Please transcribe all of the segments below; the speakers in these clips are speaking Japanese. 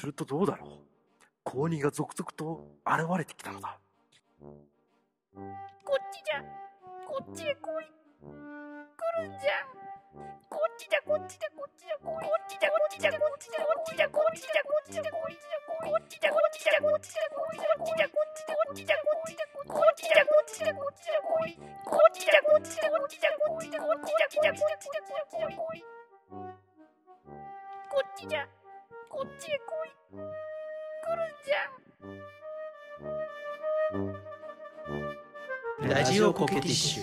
するとどうだろう？公認が続々と現れてきたのだ。こっちじゃ。こっちへ来い。来るんじゃ。こっちじゃ、こっちじゃ、こっちじゃ、こっちじゃ、こっちじゃ、こっちじゃ、こっちじゃ、こっちじゃ、こっちじゃ、こっちじラゃ。ジオコケティッシュ。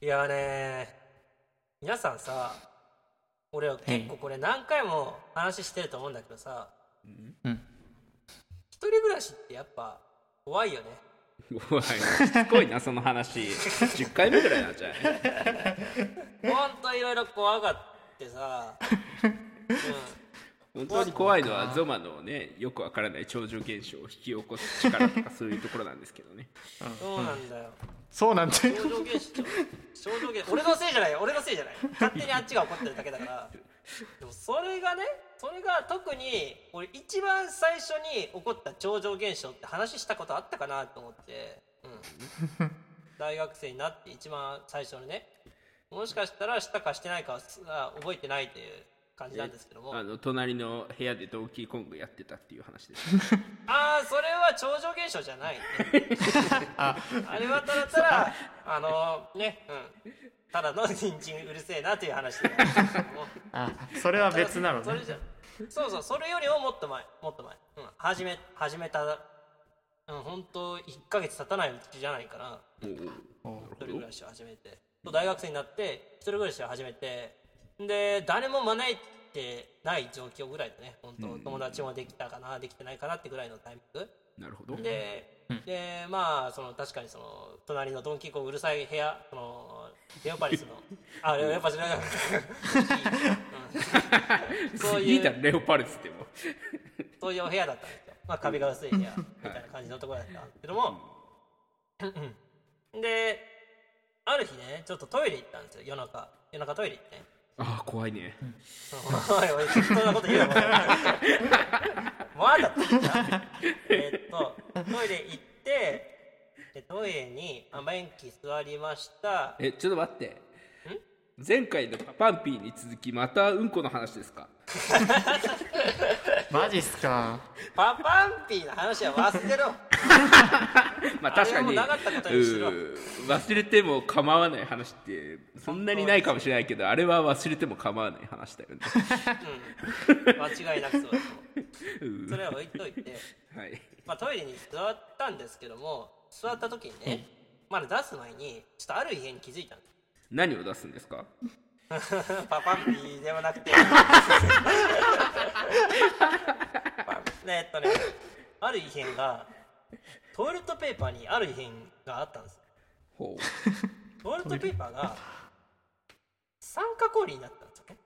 いやね皆さんさ俺は結構これ何回も話してると思うんだけどさうん。一人暮らしってやっぱ怖いよね。おい。しつこいなその話。10回目ぐらいなんじゃない ほんといろいろ怖がってさ、本当に怖いのはゾマのねよくわからない超常現象を引き起こす力とかそういうところなんですけどね。うん、そうなんだよ。そうなんだ。超常現象。超常現俺のせいじゃない。よ俺のせいじゃない。勝手にあっちが怒ってるだけだから。でもそれがねそれが特に俺一番最初に起こった超常現象って話したことあったかなと思って、うん、大学生になって一番最初にね。もしかしたらしたかしてないかは覚えてないという感じなんですけども。あの隣の部屋でドンキーコングやってたっていう話です。ああそれは超常現象じゃない、ね、ああれはただただあのねうん。ただの人参うるせえなという話で。あそれは別なのね。それじゃそうそうそれよりももっと前もっと前、うん、始め始めたうん本当1ヶ月経たないうちじゃないかな一人暮らしを始めて。大学生になって一人暮らしを始めてで誰も招いてない状況ぐらいでね。本当、うん友達もできたかなできてないかなってぐらいのタイミング。なるほど。で,、でまあその確かにその隣のドンキーコングうるさい部屋そのレオパリスの あレオパリスじゃないうん。そういいだいうろレオパルツでもそういう部屋だったんですよ、まあ、壁が薄い部屋みたいな感じのところだったんですけども、うん。である日ねちょっとトイレ行ったんですよ。夜中夜中トイレ行って。ねああ怖いね。おいおい適当なこと言うなもうまだえっとトイレ行ってでトイレにあ便器座りましたえちょっと待って前回のパンピーに続きまたうんこの話ですかマジっすかパパンピーの話は忘れろまあ確かに。忘れても構わない話ってそんなにないかもしれないけどあれは忘れても構わない話だよね。うん。間違いなくそうだとそれは置いといて。はい。まあ、トイレに座ったんですけども座った時にね、まだ出す前にちょっとある異変に気づいたんです何を出すんですか？パパンピーではなくて。パえっとねある異変がトイレットペーパーにある異変があったんです。ほトイレットペーパーが酸化氷になったんですよね。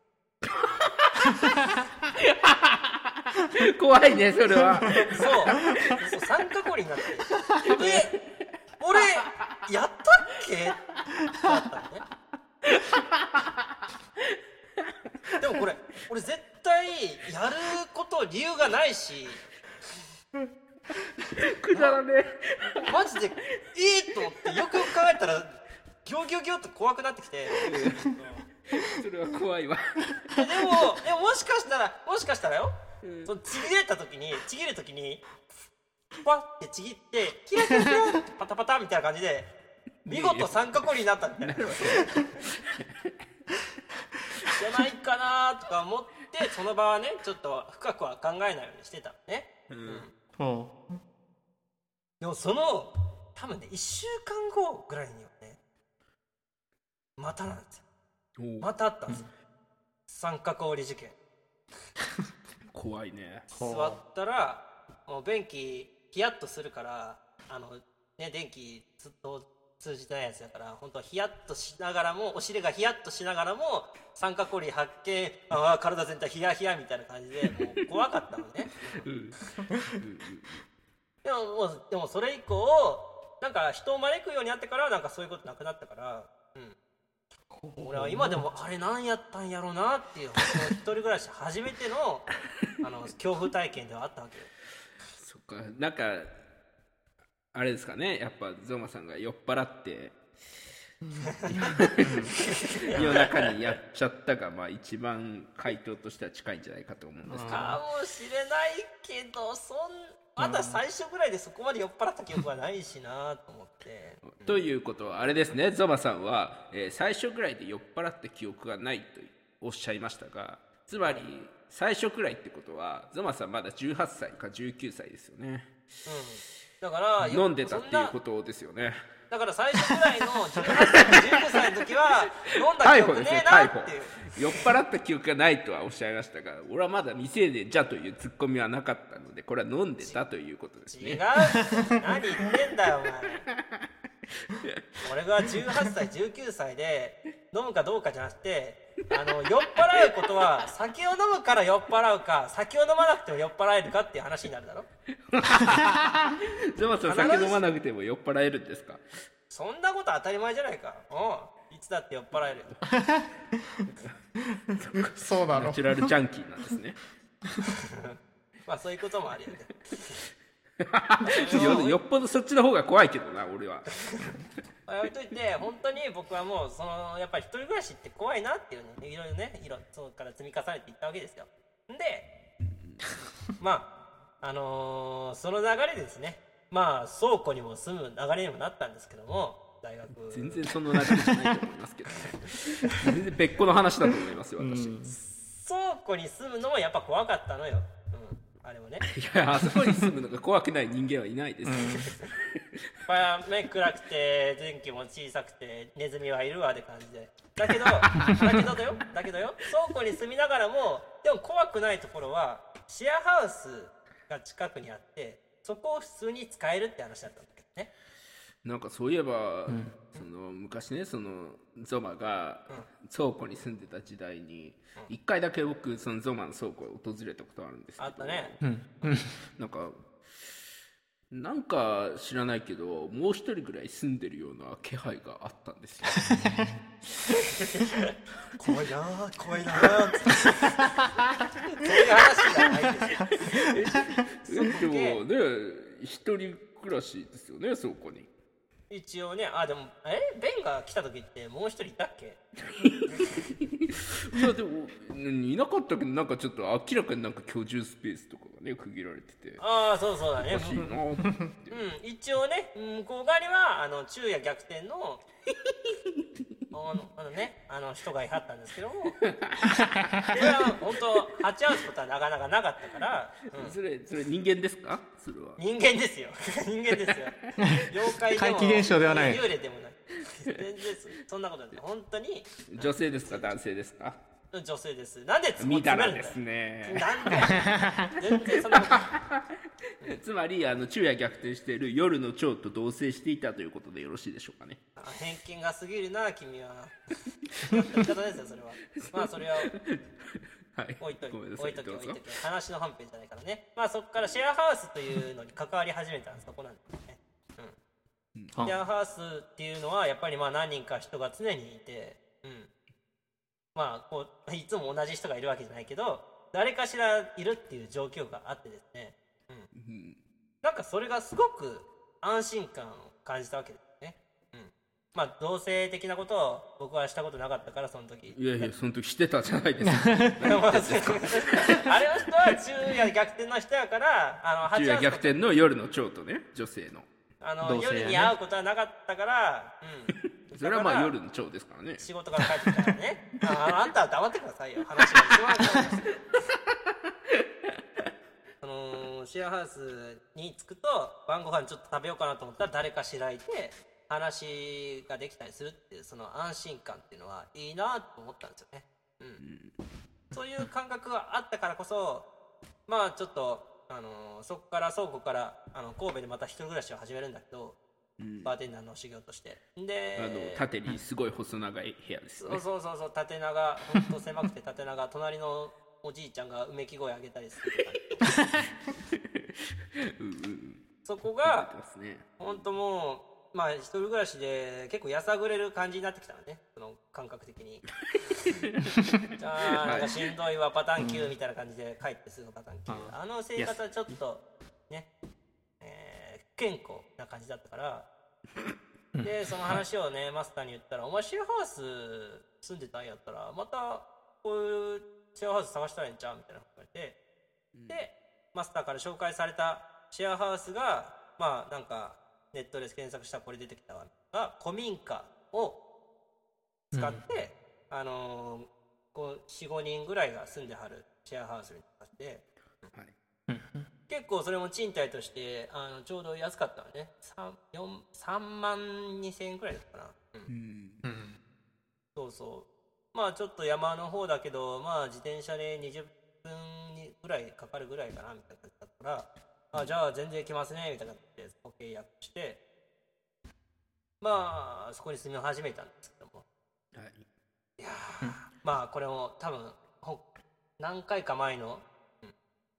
う 怖いねそれは。そう。そう酸化氷になってえ俺やったっけ？だったのね。でもこれ俺絶対やること理由がないしくだらねマジでいいと思ってよくよく考えたらギョギョギョっと怖くなってきて。それは怖いわ。でもでももしかしたらもしかしたらよ、そのちぎれた時にちぎる時にパッてちぎってキラキラキラパタパタみたいな感じで見事三角折りになったみたいな。じゃないかなとか思ってその場はねちょっと深くは考えないようにしてたのね。うん。ほでもその多分ね1週間後ぐらいにはねまたなんですよ。またあったんですよ。三角折り事件。怖いね。座ったらもう便器ヒヤッとするからあのね電気ずっと通じてないやつだから本当はヒヤッとしながらもお尻がヒヤッとしながらも三角折り発見ああ体全体ヒヤヒヤみたいな感じでもう怖かったのね。うんでももうでもそれ以降なんか人を招くようになってからなんかそういうことなくなったから。うん。俺は今でもあれ何やったんやろうなっていう一人暮らし初めての あの恐怖体験ではあったわけよ。そっか。なんかあれですかね。やっぱゾマさんが酔っ払って夜中にやっちゃったがまあ一番回答としては近いんじゃないかと思うんですけど。かもしれないけどそんまだ最初ぐらいでそこまで酔っ払った記憶はないしなと思って。ということはあれですね。ゾマさんは、えー最初ぐらいで酔っ払った記憶がないとおっしゃいましたがつまり最初くらいってことはゾマさんまだ18歳か19歳ですよね。うん。だからよ飲んでたっていうことですよねだから最初ぐらいの18歳か19歳の時は飲んだ記憶ねえなっていう。酔っ払った記憶がないとはおっしゃいましたが俺はまだ未成年じゃというツッコミはなかったのでこれは飲んでたということです違う。ね何言ってんだよお前。俺が18歳19歳で飲むかどうかじゃなくてあの酔っ払うことは酒を飲むから酔っ払うか酒を飲まなくても酔っ払えるかっていう話になるだろ。ゾマさん酒飲まなくても酔っ払えるんですか？そんなこと当たり前じゃないか。うんいつだって酔っ払える。よそうなの。ナチュラルジャンキーなんですね。まあそういうこともあるよね。よよっぽどそっちの方が怖いけどな俺は。まあ置いといて本当に僕はもうそのやっぱり一人暮らしって怖いなっていうねいろいろねいろそうから積み重ねていったわけですよ。で まああのーその流れでですねまあ倉庫にも住む流れにもなったんですけども大学。全然その流れじゃないと思いますけどね。全然別個の話だと思いますよ私、倉庫に住むのもやっぱ怖かったのよ、うん、あれもね。いやあそこに住むのが怖くない人間はいないです、まあ目暗くて電気も小さくてネズミはいるわって感じで。だけど だけどだよ。だけどよ。倉庫に住みながらもでも怖くないところはシェアハウスが近くにあってそこを普通に使えるって話だったんだけどねなんかそういえば、その昔ねそのゾマが倉庫に住んでた時代に一回だけ僕そのゾマの倉庫を訪れたことあるんですけど。あったね。なんかなんか知らないけどもう一人ぐらい住んでるような気配があったんですよ。怖いなー怖いな。そういう話じゃないですよ。えでもね一人暮らしですよね倉庫に一応ねあでもえ？ベンが来た時ってもう一人いたっけ？いやでもうんいなかったけどなんかちょっと明らかになんか居住スペースとかがね区切られてて。ああそうそうだね。おかしいなって。うん、一応ね向こう側にはあの昼夜逆転のあの あのねあの人がいはったんですけども。これは本当鉢合わすことはなかなかなかったから、うん、それそれ人間ですか？それは。人間ですよ。人間ですよ。妖怪でも怪奇現象ではない。幽霊でもない。全然そそんなことない。本当に。女性ですか？男性ですか？女性です。なんでツボみ詰めるんだよ。だらですね。なんで？全然そんな つまりあの昼夜逆転している夜の蝶と同棲していたということでよろしいでしょうかね。あ偏見が過ぎるな君は。言い方ですよそれは。まあそれは。はい。置いとい。て置いとけいどうぞ置いとけ。話の本編じゃないからね。まあそこからシェアハウスというのに関わり始めたのはそこなんですね、うん、シあェアハウスっていうのはやっぱりまあ何人か人が常にいて、うん、まあこういつも同じ人がいるわけじゃないけど誰かしらいるっていう状況があってですね、うん、なんかそれがすごく安心感を感じたわけですね、うん、まあ同性的なことを僕はしたことなかったからその時。いやいやその時してたじゃないですか。あれの人は昼夜逆転の人やからあの昼夜逆転の夜の蝶とね女性の。あの、ね。夜に会うことはなかったから、うん、それはまあ夜の蝶ですからね。仕事から帰ってきたらね。ああんたは黙ってくださいよ。話が一番分かりますそのシェアハウスに着くと晩ご飯ちょっと食べようかなと思ったら誰かしらいて話ができたりするっていうその安心感っていうのはいいなと思ったんですよね、うん、そういう感覚があったからこそまあちょっと、あのそこから倉庫からあの神戸でまた一人暮らしを始めるんだけど、バーテンダーの修行として。であの縦にすごい細長い部屋ですそうねそうそうそう縦長。ほんと狭くて縦長隣のおじいちゃんがうめき声上げたりする。感じうんうんうん。そこがね。本当もうまあ一人暮らしで結構やさぐれる感じになってきたのね。その感覚的に。じゃあなんかしんどいわパターン9みたいな感じで帰ってすぐパターン9、あの生活はちょっとね、健康な感じだったから。でその話をねマスターに言ったら「お前シェアハウス住んでたんやったらまたこういうシェアハウス探したらええんちゃう?」みたいなこと言われて、でマスターから紹介されたシェアハウスがまあなんかネットで検索したらこれ出てきたわ。が古民家を使って、あのーこう45人ぐらいが住んではるシェアハウスになって。はい結構それも賃貸としてあのちょうど安かったのね。3, 4 3万2000円くらいだったかな、うん。うん。そうそう。まあちょっと山の方だけどまあ自転車で20分ぐらいかかるぐらいかなみたいな感じだったからあじゃあ全然行きますねみたいな感じでそこ契約して。まあそこに住み始めたんですけども。はい。いやーまあこれも多分ほ何回か前の、うん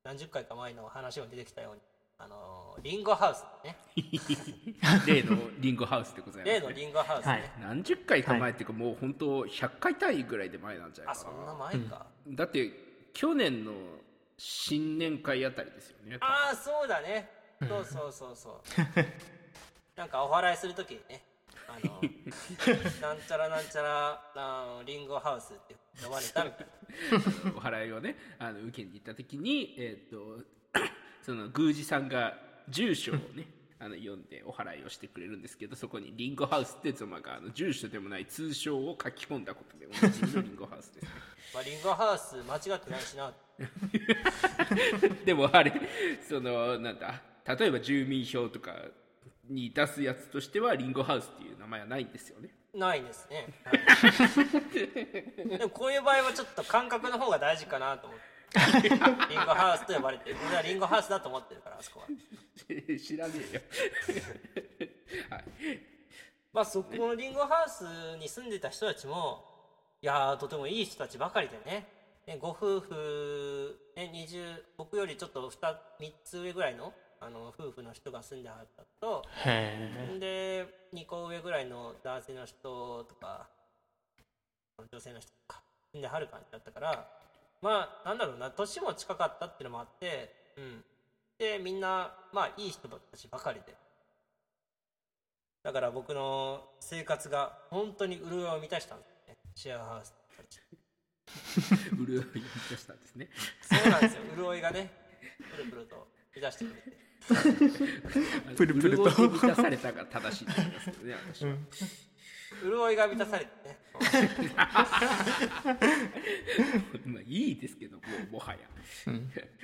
何十回か前の話も出てきたようにあのーリンゴハウスね。例のリンゴハウスでございます、ね、例のリンゴハウスね、はい。何十回か前っていうか、もう本当100回単位ぐらいで前なんじゃないかあそんなな前か、だって去年の新年会あたりですよねああそうだね。そうそうそうそう。なんかお祓いするときにねあのなんちゃらなんちゃらあのリンゴハウスって呼ばれたみたいな。お祓いをねあの受けに行った時にえーっと その宮司さんが住所をねあの読んでお祓いをしてくれるんですけどそこにリンゴハウスって妻があの住所でもない通称を書き込んだことでおなじみのリンゴハウスですね。まあ、リンゴハウス間違ってないしな。でもあれ そのなんだ例えば住民票とかに出すやつとしてはリンゴハウスっていう名前はないんですよね。ないですね、はい。でもこういう場合はちょっと感覚の方が大事かなと思って。リンゴハウスと呼ばれてる。俺はリンゴハウスだと思ってるからあそこは。知らねえよ。はい。まあそこのリンゴハウスに住んでた人たちもいやーとてもいい人たちばかりでね。ねご夫婦、ね、20僕よりちょっと 2, 3つ上ぐらいのあの夫婦の人が住んではったと。へで2個上ぐらいの男性の人とか女性の人とか住んではる感じだったからまあなんだろうな年も近かったっていうのもあってうん。でみんなまあいい人たちばかりで。だから僕の生活が本当に潤いを満たしたんですね。シェアハウスたち 潤いを満たしたんですね。そうなんですよ。潤いがねプルプルと満たしてくれて プルプルと。潤いで満たされたが正しいと思いますけどね私は、潤いが満たされてね。まあいいですけどもうもはや。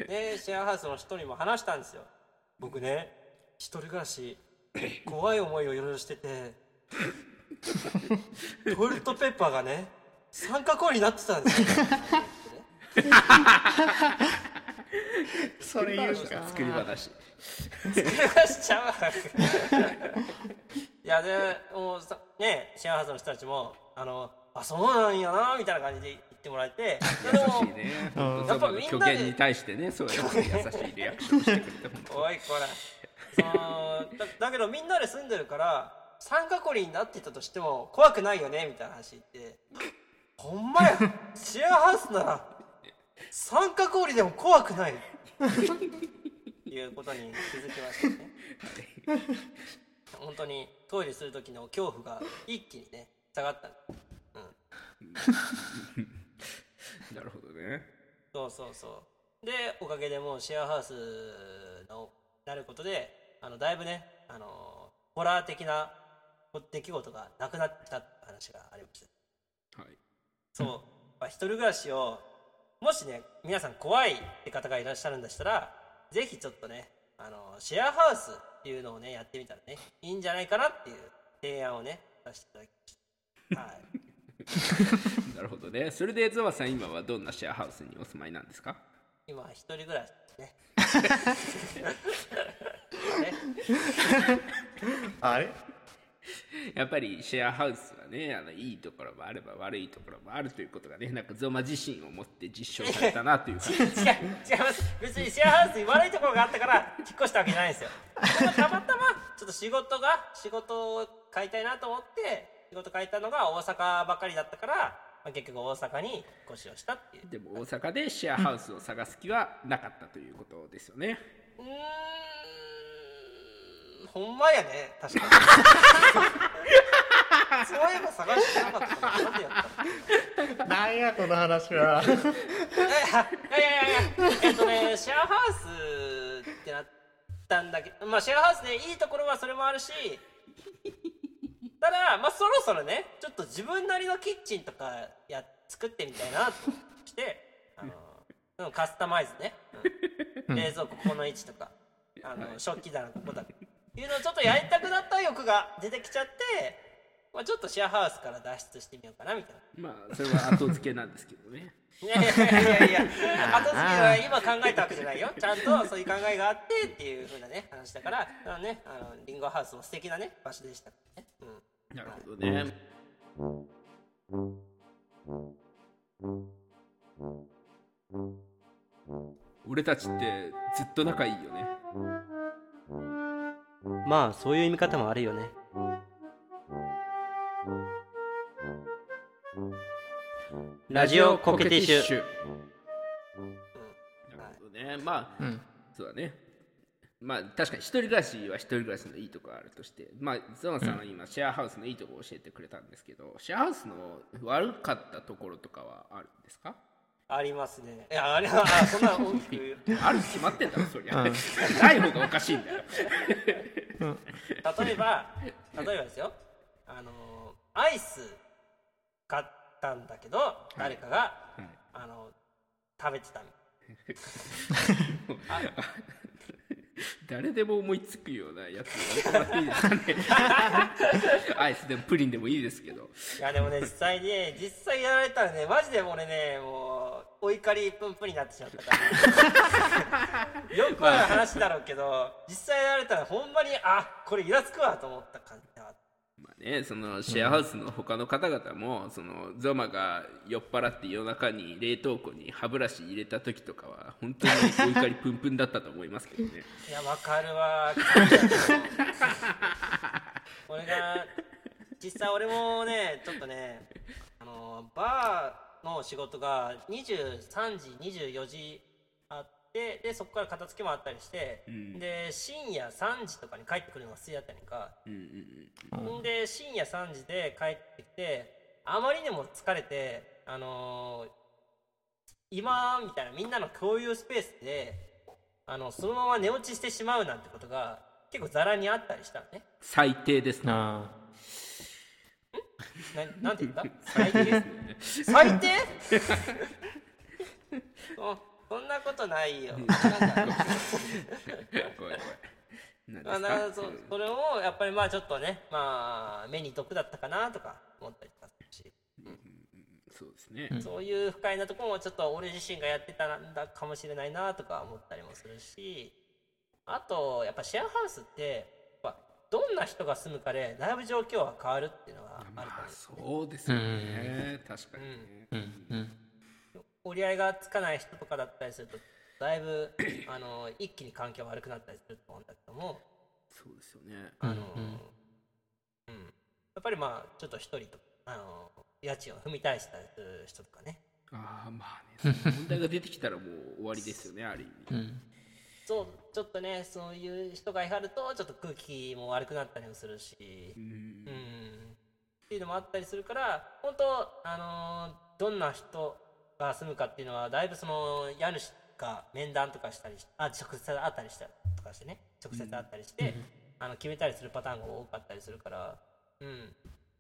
でシェアハウスの人にも話したんですよ。僕ね一人暮らし怖い思いをいろいろしてて トイレットペーパーがね酸化氷になってたんですよ。それ言うか作り話作り話しちゃうわいやでもうさねシェアハウスの人たちもあのあそうなんやなみたいな感じで言ってもらえてでも優しいね。やっぱみんなで虚言に対してねそう優しいリアクションしてくれておいこらそのだだけどみんなで住んでるから酸化氷になってたとしても怖くないよねみたいな話言って。ほんまや。シェアハウスなら酸化氷でも怖くないいうことに気づきましたね。本当にトイレする時の恐怖が一気にね下がった。なるほどね。そうそうそう。でおかげでもうシェアハウスのなることであのだいぶねあのホラー的な出来事がなくなったって話がありました。はい。そう、まあ、一人暮らしをもしね皆さん怖いって方がいらっしゃるんでしたらぜひちょっとねあのシェアハウスっていうのをねやってみたらねいいんじゃないかなっていう提案をねさせていただきました。はい。なるほどね。それでゾワさん今はどんなシェアハウスにお住まいなんですか？今一人暮らしですね。あれ？やっぱりシェアハウスはねあのいいところもあれば悪いところもあるということがね なんかゾマ自身を持って実証されたなという感じ違う違います別にシェアハウスに悪いところがあったから引っ越したわけじゃないんですよ。たまたまちょっと仕事が仕事を変えたいなと思って仕事変えたのが大阪ばかりだったから、まあ、結局大阪に引っ越しをしたっていう。でも大阪でシェアハウスを探す気はなかったということですよね。うーんほんまやね確かに。そういえば探してなかったななんでやったの？なんやこの話は。いやいやいやいやえっとねシェアハウスってなったんだけどまあシェアハウスでいいところはそれもあるしただまあそろそろねちょっと自分なりのキッチンとかや作ってみたいなとしてあのうんカスタマイズね、うん。冷蔵庫ここの位置とかあの食器棚ここだいうのをちょっとやりたくなった欲が出てきちゃって、まあ、ちょっとシェアハウスから脱出してみようかなみたいな。まあそれは後付けなんですけどね。いやいやいやいやいや 後付けは今考えたわけじゃないよ。ちゃんとそういう考えがあってっていう風なね話だからあのねあのリンゴハウスも素敵なね場所でしたからね、うん、なるほどね。俺たちってずっと仲いいよねまあそういう見方もあるよね。ラジオコケティッシュ。なるほどね。まあ、うん。そうだね。まあ確かに一人暮らしは一人暮らしのいいところあるとしてまあゾノさんは今シェアハウスのいいところを教えてくれたんですけど、シェアハウスの悪かったところとかはあるんですか？ありますね。いやあれはあそんな大きく あるに決まってんだろそりゃ、うん。ない方がおかしいんだよ例えば例えばですよ。あのアイス買ったんだけど誰かが、はい。あの食べてたみ 誰でも思いつくようなやつやめてもらっていいですかね。アイスでもプリンでもいいですけど。いやでもね実際にね実際やられたらねマジで俺ねもうお怒りプンプンになってしまったから。よくある話だろうけど実際やられたらほんまにあこれイラつくわと思った感じ。だまあね、そのシェアハウスの他の方々も、そのゾマが酔っ払って夜中に冷凍庫に歯ブラシ入れた時とかは本当にお怒りプンプンだったと思いますけどね。いやわかるわ。俺が実際俺もねちょっとねあのバーの仕事が23時24時あってでそこから片付けもあったりして、ん。で深夜3時とかに帰ってくるのが普通やったりか、うんうんうんん。で深夜3時で帰ってきてあまりにも疲れてあのー今みたいなみんなの共有スペースであのそのまま寝落ちしてしまうなんてことが結構ざらにあったりしたのね。最低ですね。あななんて言った？最低？最低そ そんなことないよ。なん。か怖い怖い何あですか？なそそれをやっぱりまあちょっとねまあ目に毒だったかなとか思ったりとかするしそうですね、そういう不快なところもちょっと俺自身がやってたんだかもしれないなとか思ったりもするし。あとやっぱシェアハウスってやっぱどんな人が住むかでだいぶ状況は変わるっていうのはあるとまあ思うんですそうですよね、確かにね、ーうん。うん折り合いがつかない人とかだったりするとだいぶあの一気に環境悪くなったりすると思うんだけどもそうですよね。あの、うんやっぱりまあちょっと一人とあの家賃を踏み返したりする人とかね。ああまあね問題が出てきたらもう終わりですよね ある意味、うん。そうちょっとねそういう人がいはるとちょっと空気も悪くなったりもするし、うん。うん。っていうのもあったりするから本当あのーどんな人が住むかっていうのはだいぶその家主が面談とかしたりしあ直接会ったりしたとかしてね。直接会ったりして、あの決めたりするパターンが多かったりするから、うん、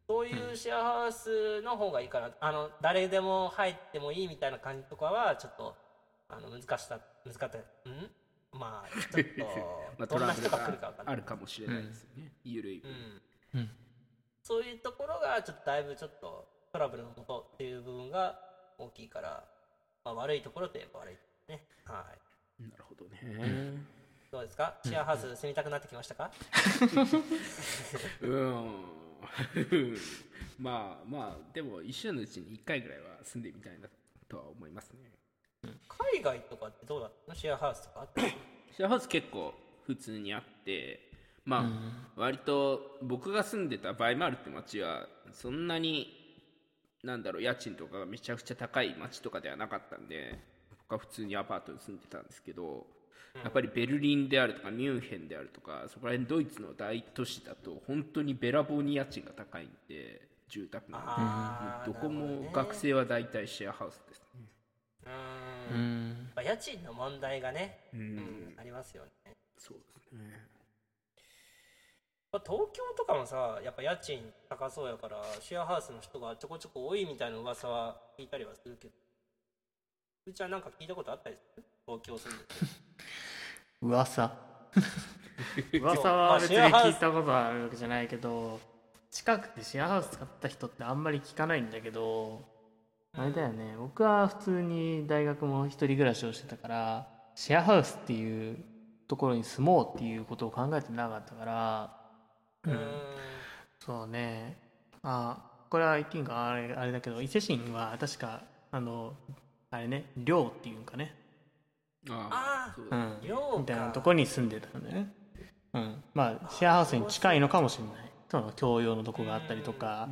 そういうシェアハウスの方がいいかな。あの誰でも入ってもいいみたいな感じとかはちょっとあの難しさ難かった。うん？まあちょっ まあ、とどんな人トラブルが来るか分かんない。があるかもしれないですよね、ゆるい分、うん。うん。そういうところがちょっとだいぶちょっとトラブルのもとっていう部分が大きいから、まあ、悪いところといえば悪いね。はい。なるほどね。どうですか？シェアハウス住みたくなってきましたか？うん。まあまあでも一生のうちに1回ぐらいは住んでみたいなとは思いますね。海外とかってどうだった？のシェアハウスとか シェアハウス結構普通にあってまあ、割と僕が住んでたバイマルって町はそんなになんだろう家賃とかがめちゃくちゃ高い町とかではなかったんで僕は普通にアパートに住んでたんですけどやっぱりベルリンであるとかミュンヘンであるとかそこら辺ドイツの大都市だと本当にべらぼうに家賃が高いんで住宅なんでどこも学生は大体シェアハウスです。ねううん。ん。やっぱ家賃の問題がね、ううんん、ありますよね。そうですね。まあ東京とかもさやっぱ家賃高そうやからシェアハウスの人がちょこちょこ多いみたいな噂は聞いたりはするけどうーちゃんなんか聞いたことあったりする？東京住んでて。噂。噂は別に聞いたことあるわけじゃないけど近くでシェアハウス使った人ってあんまり聞かないんだけどあれだよね。僕は普通に大学も一人暮らしをしてたからシェアハウスっていうところに住もうっていうことを考えてなかったからうーん。そうね。あこれは言っていいんかあれあれだけど伊勢神は確かあのあれね寮っていうんかね。ああ。そうん。寮か。みたいなところに住んでたんだよね。うん。まあシェアハウスに近いのかもしれない。その共用のとこがあったりとか。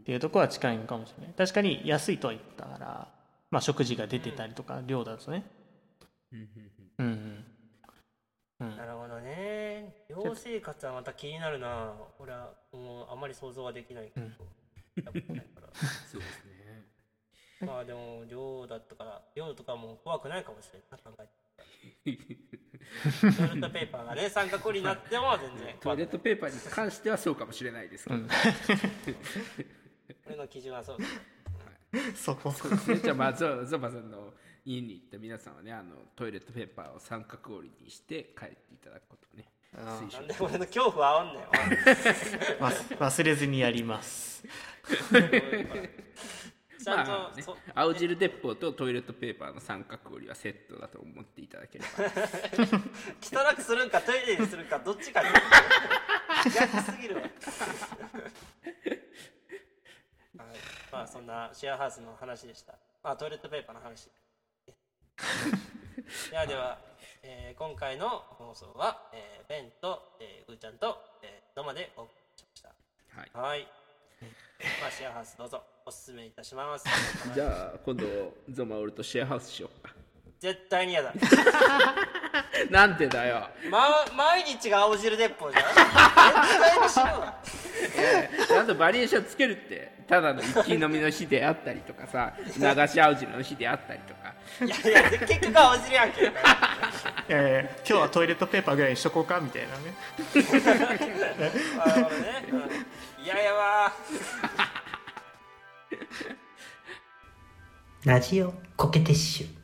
っていうところは近いのかもしれない。確かに安いとは言ったからまあ食事が出てたりとか寮だとね。うんうんうん。なるほどね。寮生活はまた気になるな。俺はもうあんまり想像はできないけど、うん。やっぱないから。そうですね。まあでも寮だったから寮とかも怖くないかもしれないな考えて。トイレットペーパーがね三角になっても全然トイレットペーパーに関してはそうかもしれないですけど、うん。俺の基準はそう そこ。そうですね。じゃあまあゾゾバさんの家に行った皆さんはねあのトイレットペーパーを三角折りにして帰っていただくことをね推奨なんで俺の恐怖煽んねん忘忘れずにやります。ちゃんと、まあねそ、青汁鉄砲とトイレットペーパーの三角折りはセットだと思っていただければ。汚くするんかトイレにするかどっちかに。逆すぎるわ。はいまあそんなシェアハウスの話でした。あトイレットペーパーの話。ではでは、えー今回の放送は、えーベンと、えー、ぐーちゃんと、えー、ドマでお送りしました。はい。はい。まあシェアハウスどうぞ。おすすめいたします。じゃあ今度ゾマオルとシェアハウスしようか。絶対に嫌だ。なんでだよ。ま、毎日が青汁鉄砲じゃん。絶対に死ぬわ ちゃんとバリエーションつけるってただの一気飲みの日であったりとかさ流し青汁の日であったりとか。いやいや結局青汁やんけ。いやいや今日はトイレットペーパーぐらいにしとこうかみたいなね。なるほどね。うん嫌やわ。ラジオコケティッシュ